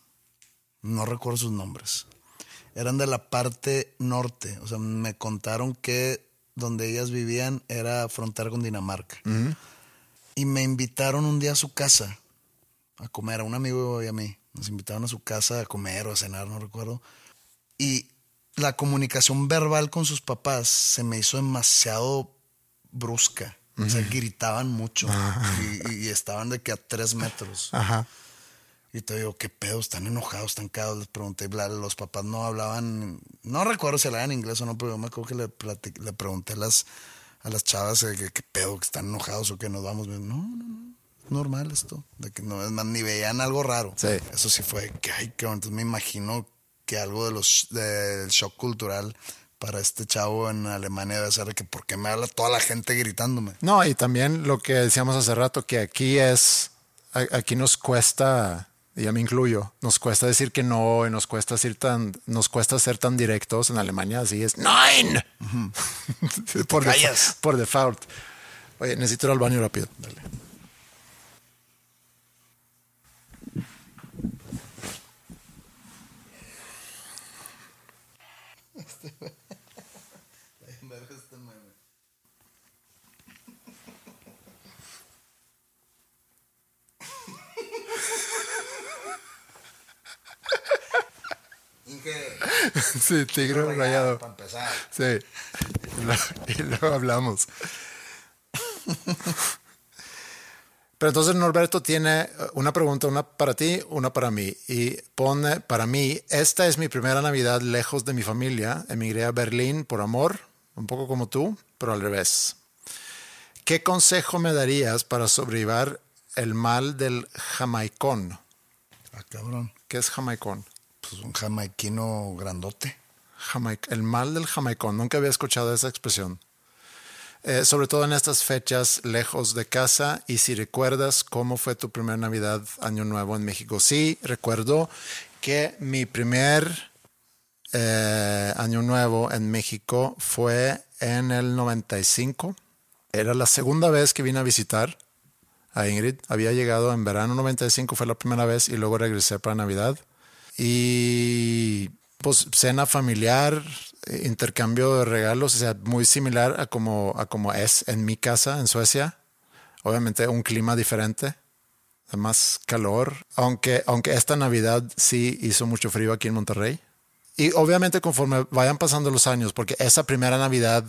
No recuerdo sus nombres. Eran de la parte norte. O sea, me contaron que donde ellas vivían era frontera con Dinamarca. Y me invitaron un día a su casa a comer, a un amigo y a mí. Nos invitaron a su casa a comer o a cenar, no recuerdo. Y la comunicación verbal con sus papás se me hizo demasiado brusca. O sea, gritaban mucho y, y estaban de que a tres metros. Ajá. Y te digo, ¿qué pedo? ¿Están enojados? ¿Están cagados? Les pregunté, bla, los papás no hablaban, no recuerdo si hablaban inglés o no, pero yo me acuerdo que le, le pregunté a las, a las chavas eh, ¿qué pedo? ¿Que están enojados o que nos vamos? No, no, no, normal esto. De que no, es más, ni veían algo raro. Sí. Eso sí fue, que ay, bueno. Entonces me imagino que algo de los, del shock cultural para este chavo en Alemania debe ser de que, ¿por qué me habla toda la gente gritándome? No, y también lo que decíamos hace rato, que aquí es, aquí nos cuesta, y ya me incluyo, nos cuesta decir que no, y nos cuesta ser tan, nos cuesta ser tan directos. En Alemania así es, ¡Nine! por, defa- callas. por default. Oye, necesito ir al baño rápido. Sí, tigre rayado. Para empezar. Sí. Y luego, y luego hablamos. Pero entonces Norberto tiene eh, una pregunta, una para ti, una para mí. Y pone, para mí, esta es mi primera Navidad lejos de mi familia. Emigré a Berlín por amor, un poco como tú, pero al revés. ¿Qué consejo me darías para sobrevivir el mal del jamaicón? Ah, cabrón. ¿Qué es jamaicón? Pues un jamaiquino grandote. Jamaic- el mal del jamaicón. Nunca había escuchado esa expresión. Eh, sobre todo en estas fechas lejos de casa. Y si recuerdas cómo fue tu primera Navidad, Año Nuevo en México. Sí, recuerdo que mi primer eh, Año Nuevo en México fue en el 95. Era la segunda vez que vine a visitar a Ingrid. Había llegado en verano 95, fue la primera vez, y luego regresé para Navidad. Y pues cena familiar, intercambio de regalos, o sea, muy similar a como, a como es en mi casa en Suecia. Obviamente un clima diferente, más calor, aunque, aunque esta Navidad sí hizo mucho frío aquí en Monterrey. Y obviamente conforme vayan pasando los años, porque esa primera Navidad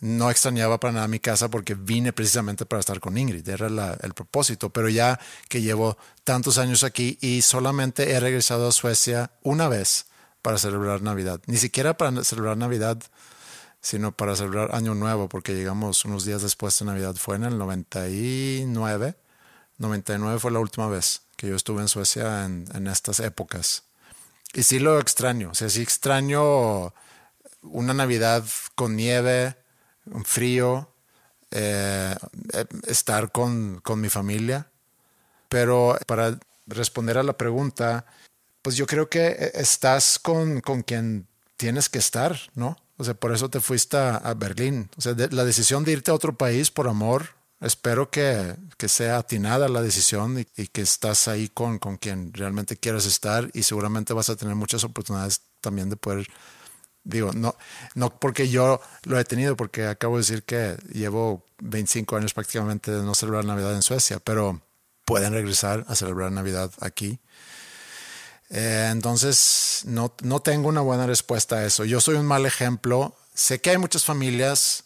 no extrañaba para nada mi casa porque vine precisamente para estar con Ingrid, era el propósito, pero ya que llevo tantos años aquí y solamente he regresado a Suecia una vez para celebrar Navidad, ni siquiera para celebrar Navidad, sino para celebrar Año Nuevo, porque llegamos unos días después de Navidad, fue en el 99, 99 fue la última vez que yo estuve en Suecia en, estas épocas. Y sí lo extraño. O sí extraño una Navidad con nieve, un frío, eh, eh, estar con, con mi familia. Pero para responder a la pregunta, pues yo creo que estás con, con quien tienes que estar, ¿no? O sea, por eso te fuiste a, Berlín. O sea, la decisión de irte a otro país por amor, espero que, que sea atinada la decisión y, que estás ahí con, con quien realmente quieres estar y seguramente vas a tener muchas oportunidades también de poder, digo, no, no porque yo lo he tenido, porque acabo de decir que llevo 25 años prácticamente de no celebrar Navidad en Suecia, pero pueden regresar a celebrar Navidad aquí eh, entonces, no, no tengo una buena respuesta a eso. Yo soy un mal ejemplo. Sé que hay muchas familias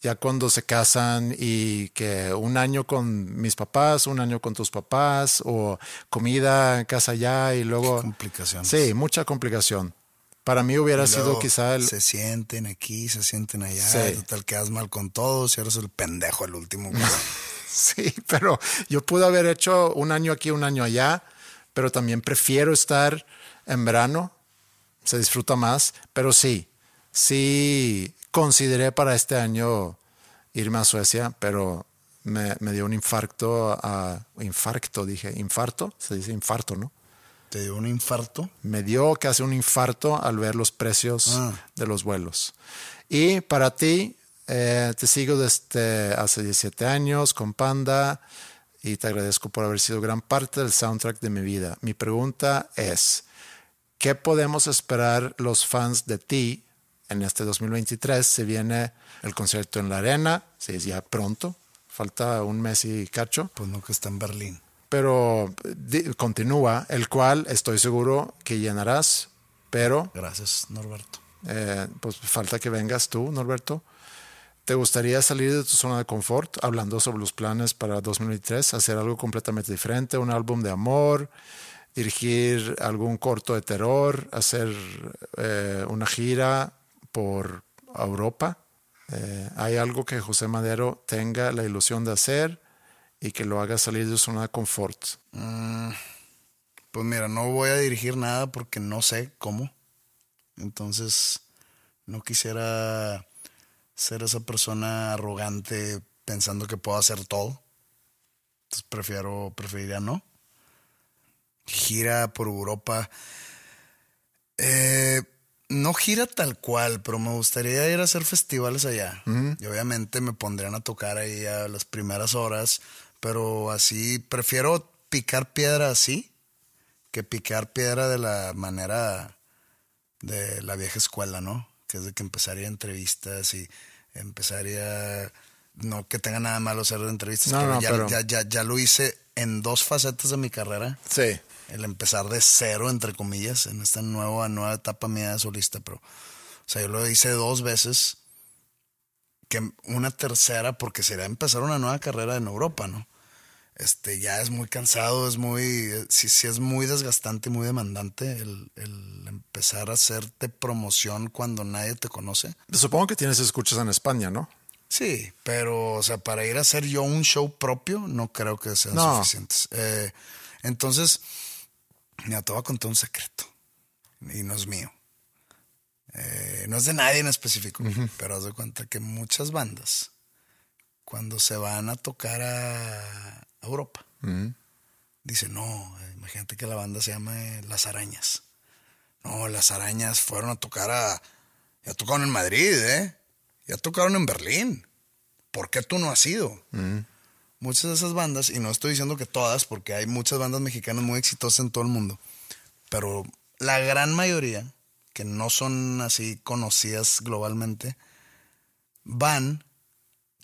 ya cuando se casan y que un año con mis papás, un año con tus papás, o comida en casa ya y luego... Complicación. Sí, mucha complicación. Para mí hubiera sido quizá el... Se sienten aquí, se sienten allá, sí. total quedas mal con todos y eres el pendejo el último. sí, pero yo pude haber hecho un año aquí, un año allá pero también prefiero estar en verano, se disfruta más, pero sí, sí consideré para este año irme a Suecia, pero me, dio un infarto, a, infarto dije, infarto, se dice infarto, ¿no? ¿Te dio un infarto? Me dio casi un infarto al ver los precios ah. de los vuelos. Y para ti, eh, te sigo desde hace 17 años con Panda y te agradezco por haber sido gran parte del soundtrack de mi vida. Mi pregunta es, ¿qué podemos esperar los fans de ti en este 2023? Se viene el concierto en la arena, si es ya pronto, falta un mes y cacho. Pues no, que está en Berlín. Pero continúa, el cual estoy seguro que llenarás, pero... Gracias, Norberto. Eh, pues falta que vengas tú, Norberto. ¿Te gustaría salir de tu zona de confort hablando sobre los planes para 2023? Hacer algo completamente diferente, un álbum de amor, dirigir algún corto de terror, hacer eh, una gira por Europa. Eh, ¿Hay algo que José Madero tenga la ilusión de hacer y que lo haga salir de su zona de confort? Mm, pues mira, no voy a dirigir nada porque no sé cómo. Entonces, no quisiera ser esa persona arrogante pensando que puedo hacer todo. Entonces prefiero, preferiría no. Gira por Europa. Eh, no gira tal cual, pero me gustaría ir a hacer festivales allá. Y obviamente me pondrían a tocar ahí a las primeras horas, pero así prefiero picar piedra así que picar piedra de la manera de la vieja escuela, ¿no? Que es de que empezaría entrevistas y empezaría, no que tenga nada malo hacer entrevistas, pero, ya, Ya, ya, ya, lo hice en dos facetas de mi carrera. Sí. El empezar de cero, entre comillas, en esta nueva, nueva etapa mía de solista, pero, o sea, yo lo hice dos veces, que una tercera, porque sería empezar una nueva carrera en Europa, ¿no? Este, ya es muy cansado, es muy, sí, sí es muy desgastante y muy demandante el, el, empezar a hacerte promoción cuando nadie te conoce. Supongo que tienes escuchas en España, ¿no? Sí, pero, o sea, para ir a hacer yo un show propio, no creo que sean suficientes. Eh, entonces, me te voy a contar un secreto, y no es mío. Eh, no es de nadie en específico, pero haz de cuenta que muchas bandas, cuando se van a tocar a, Europa. Dice, no, imagínate que la banda se llama Las Arañas. No, Las Arañas fueron a tocar a... Ya tocaron en Madrid, ¿eh? Ya tocaron en Berlín. ¿Por qué tú no has ido? Muchas de esas bandas, y no estoy diciendo que todas, porque hay muchas bandas mexicanas muy exitosas en todo el mundo, pero la gran mayoría, que no son así conocidas globalmente, van,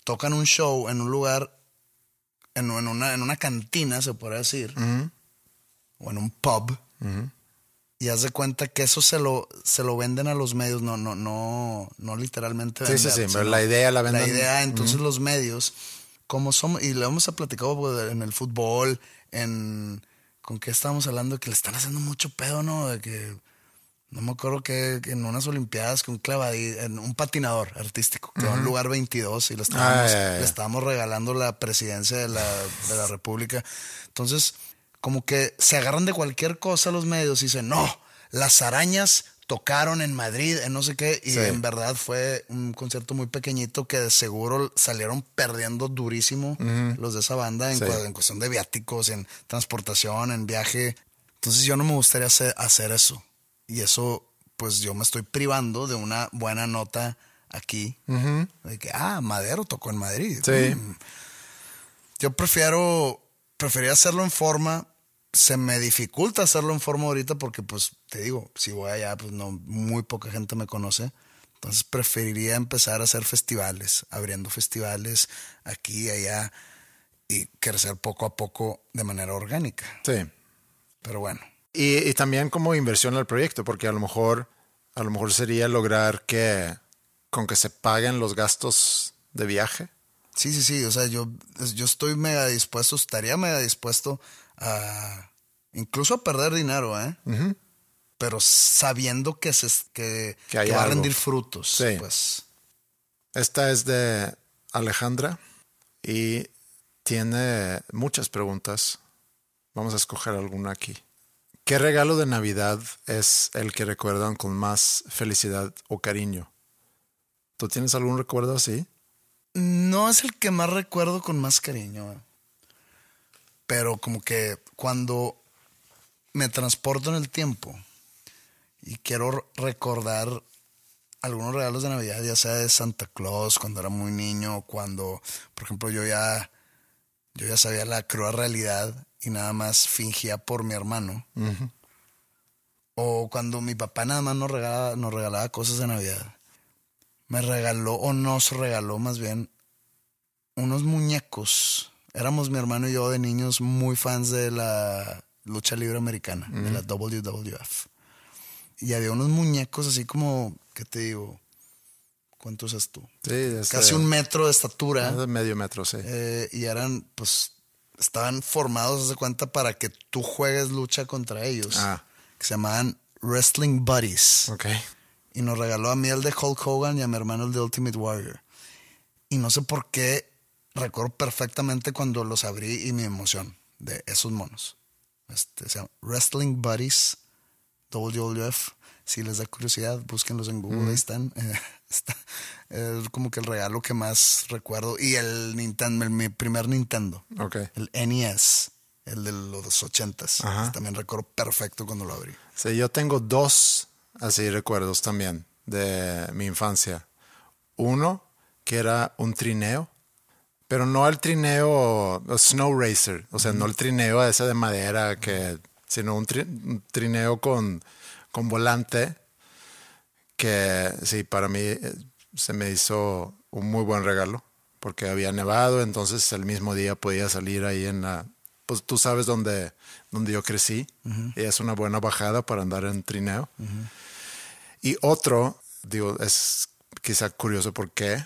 tocan un show en un lugar en, una, en una cantina, se puede decir, o en un pub, y haz de cuenta que eso se lo, se lo venden a los medios, no, no, no, no literalmente. Sí, sí, sí, pero la idea la venden. La idea, entonces los medios, como somos, y le hemos platicado pues, en el fútbol, en, ¿con qué estábamos hablando? Que le están haciendo mucho pedo, ¿no? De que no me acuerdo que, en unas Olimpiadas con clavadí, en un patinador artístico, que en lugar 22 y le estábamos, le estábamos regalando la presidencia de la, de la República. Entonces, como que se agarran de cualquier cosa los medios y dicen, no, las arañas tocaron en Madrid, en no sé qué, y Sí. en verdad fue un concierto muy pequeñito que de seguro salieron perdiendo durísimo los de esa banda en, Sí. en cuestión de viáticos, en transportación, en viaje. Entonces yo no me gustaría hacer, hacer eso. Y eso, pues yo me estoy privando de una buena nota aquí. De que, ah, Madero tocó en Madrid. Sí. Mm. Yo prefiero, prefería hacerlo en forma. Se me dificulta hacerlo en forma ahorita porque, pues, te digo, si voy allá, pues no, muy poca gente me conoce. Entonces preferiría empezar a hacer festivales, abriendo festivales aquí y allá y crecer poco a poco de manera orgánica. Sí. Pero bueno, Y, y también como inversión al proyecto, porque a lo mejor, a lo mejor sería lograr que con que se paguen los gastos de viaje. sí, sí, sí. O sea, yo, yo estoy mega dispuesto, estaría mega dispuesto a incluso a perder dinero, ¿eh? Pero sabiendo que, se, que, Que hay que va a rendir frutos. Sí. Pues Esta es de Alejandra y tiene muchas preguntas. Vamos a escoger alguna aquí. ¿Qué regalo de Navidad es el que recuerdan con más felicidad o cariño? ¿Tú tienes algún recuerdo así? no es el que más recuerdo con más cariño. ¿eh? Pero como que cuando me transporto en el tiempo y quiero recordar algunos regalos de Navidad, ya sea de Santa Claus cuando era muy niño, cuando, por ejemplo, yo ya, yo ya sabía la cruda realidad y nada más fingía por mi hermano. O cuando mi papá nada más nos regalaba, nos regalaba cosas de Navidad. Me regaló, o nos regaló más bien, unos muñecos. Éramos mi hermano y yo de niños muy fans de la lucha libre americana, de la WWF. Y había unos muñecos así como, ¿qué te digo? ¿Cuántos es tú? Sí, es Casi un metro de estatura. de medio metro, sí. Eh, y eran, pues, estaban formados, de cuenta, para que tú juegues lucha contra ellos. Ah. Que se llamaban Wrestling Buddies. Ok. Y nos regaló a mí el de Hulk Hogan y a mi hermano el de Ultimate Warrior. Y no sé por qué recuerdo perfectamente cuando los abrí y mi emoción de esos monos. Este, se llama Wrestling Buddies WWF. Si les da curiosidad, búsquenlos en Google, ahí están. Eh, está, es como que el regalo que más recuerdo. Y el Nintendo, el- mi primer Nintendo. Ok. El NES, el de los ochentas. También recuerdo perfecto cuando lo abrí. Sí, yo tengo dos así recuerdos también de mi infancia. Uno que era un trineo, pero no el trineo snow racer, o sea, no el trineo ese de madera que, sino un, tri- un trineo con, con volante que sí, para mí eh, se me hizo un muy buen regalo porque había nevado, entonces el mismo día podía salir ahí en la, pues tú sabes dónde, dónde yo crecí y es una buena bajada para andar en trineo. Y otro, digo, es quizá curioso por qué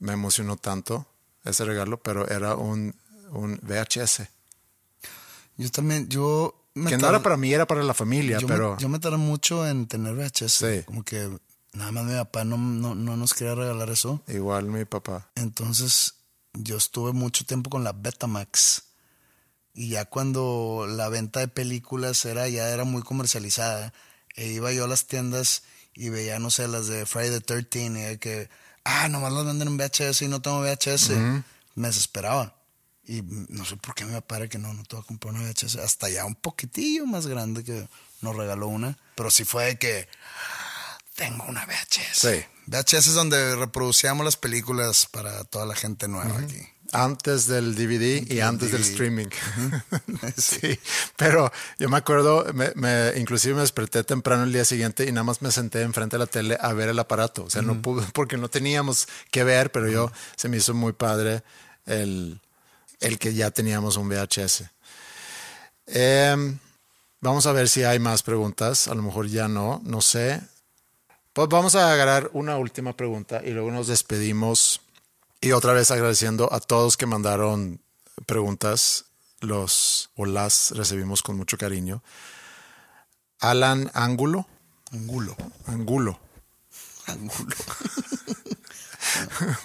me emocionó tanto ese regalo, pero era un, un VHS. Yo también, yo... me Que no era para mí, era para la familia, yo pero Me, yo me tardé mucho en tener VHS. Sí. Como que nada más mi papá no, no, no nos quería regalar eso. igual mi papá. Entonces yo estuve mucho tiempo con la Betamax. Y ya cuando la venta de películas era ya era muy comercializada, e iba yo a las tiendas y veía, no sé, las de Friday the 13 y de que, ah, nomás las venden en VHS y no tengo VHS. Me desesperaba. Y no sé por qué mi papá era que no, no te voy a comprar una VHS. Hasta ya un poquitillo más grande que nos regaló una. Pero sí fue de que, tengo una VHS. Sí. VHS es donde reproducíamos las películas para toda la gente nueva aquí. Antes del DVD y antes del streaming. sí, pero yo me acuerdo, me, me- inclusive me desperté temprano el día siguiente y nada más me senté enfrente de la tele a ver el aparato. O sea, no pude, porque no teníamos que ver, pero yo se me hizo muy padre el, el que ya teníamos un VHS. Em, vamos a ver si hay más preguntas. A lo mejor ya no, no sé. Pues vamos a agarrar una última pregunta y luego nos despedimos. Y otra vez agradeciendo a todos que mandaron preguntas. Los o las recibimos con mucho cariño. Alan Ángulo. Angulo. Angulo. Angulo.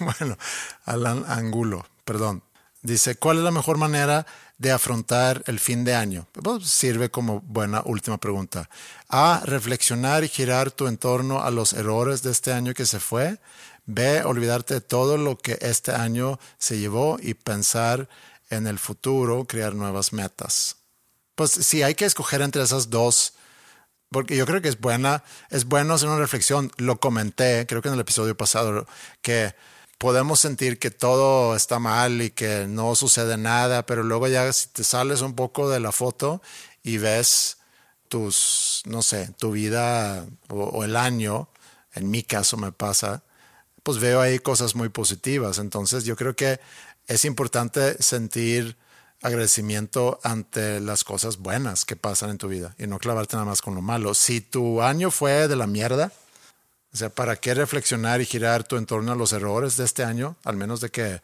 bueno, Alan Angulo, perdón. Dice, ¿cuál es la mejor manera de afrontar el fin de año? Pues, sirve como buena última pregunta. A, reflexionar y girar tu entorno a los errores de este año que se fue. B, olvidarte de todo lo que este año se llevó y pensar en el futuro, crear nuevas metas. Pues si hay que escoger entre esas dos, porque yo creo que es buena, es bueno hacer una reflexión. Lo comenté, creo que en el episodio pasado, que podemos sentir que todo está mal y que no sucede nada, pero luego ya si te sales un poco de la foto y ves tus, no sé, tu vida o, el año, en mi caso me pasa, pues veo ahí cosas muy positivas. Entonces yo creo que es importante sentir agradecimiento ante las cosas buenas que pasan en tu vida y no clavarte nada más con lo malo. Si tu año fue de la mierda, o sea, ¿para qué reflexionar y girar tu entorno a los errores de este año? Al menos de que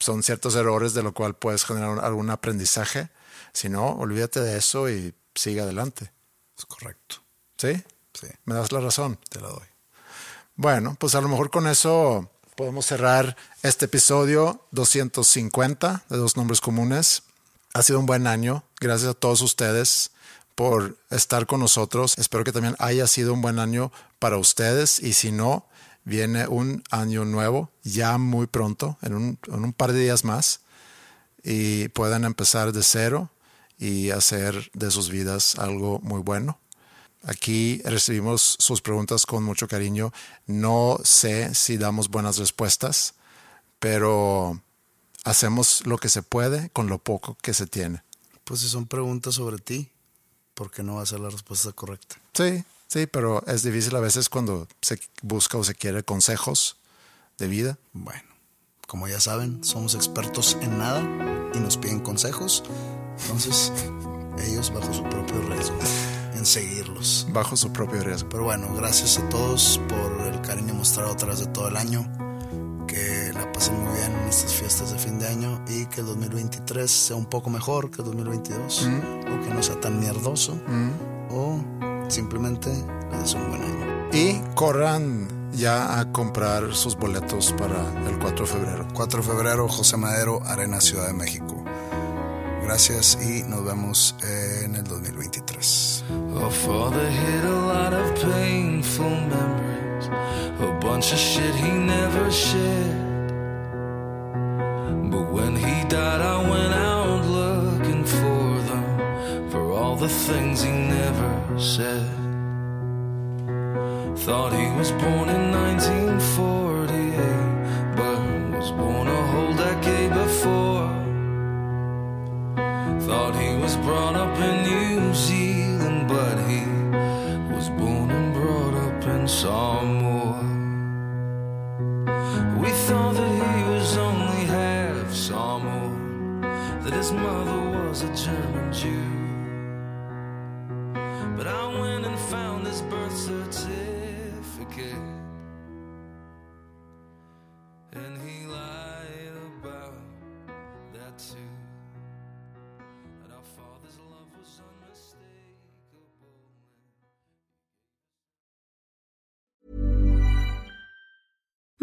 son ciertos errores de lo cual puedes generar algún aprendizaje. Si no, olvídate de eso y sigue adelante. Es correcto. ¿Sí? Sí. ¿Me das la razón? Te la doy. Bueno, pues a lo mejor con eso podemos cerrar este episodio 250 de Dos Nombres Comunes. Ha sido un buen año. Gracias a todos ustedes por estar con nosotros. Espero que también haya sido un buen año para ustedes y si no, viene un año nuevo ya muy pronto, en un, par de días más, y puedan empezar de cero y hacer de sus vidas algo muy bueno. Aquí recibimos sus preguntas con mucho cariño. No sé si damos buenas respuestas, pero hacemos lo que se puede con lo poco que se tiene. Pues si son preguntas sobre ti, porque no va a ser la respuesta correcta. Sí, sí, pero es difícil a veces cuando se busca o se quiere consejos de vida. Bueno, como ya saben, somos expertos en nada y nos piden consejos, entonces ellos bajo su propio riesgo en seguirlos. Bajo su propio riesgo. Pero bueno, gracias a todos por el cariño mostrado a través de todo el año. Que la pasen muy bien en estas fiestas de fin de año y que el 2023 sea un poco mejor que el 2022 mm. o que no sea tan mierdoso mm. o simplemente les un buen año. Y corran ya a comprar sus boletos para el 4 de febrero. 4 de febrero, José Madero, Arena Ciudad de México. Gracias y nos vemos en el 2023. Oh, a bunch of shit he never shared. But when he died, I went out looking for them, for all the things he never said. Thought he was born in 1948, but was born a whole decade before. Thought he was brought up in New Zealand, but he was born and brought up in Samoa. His mother was a German Jew. But I went and found his birth certificate.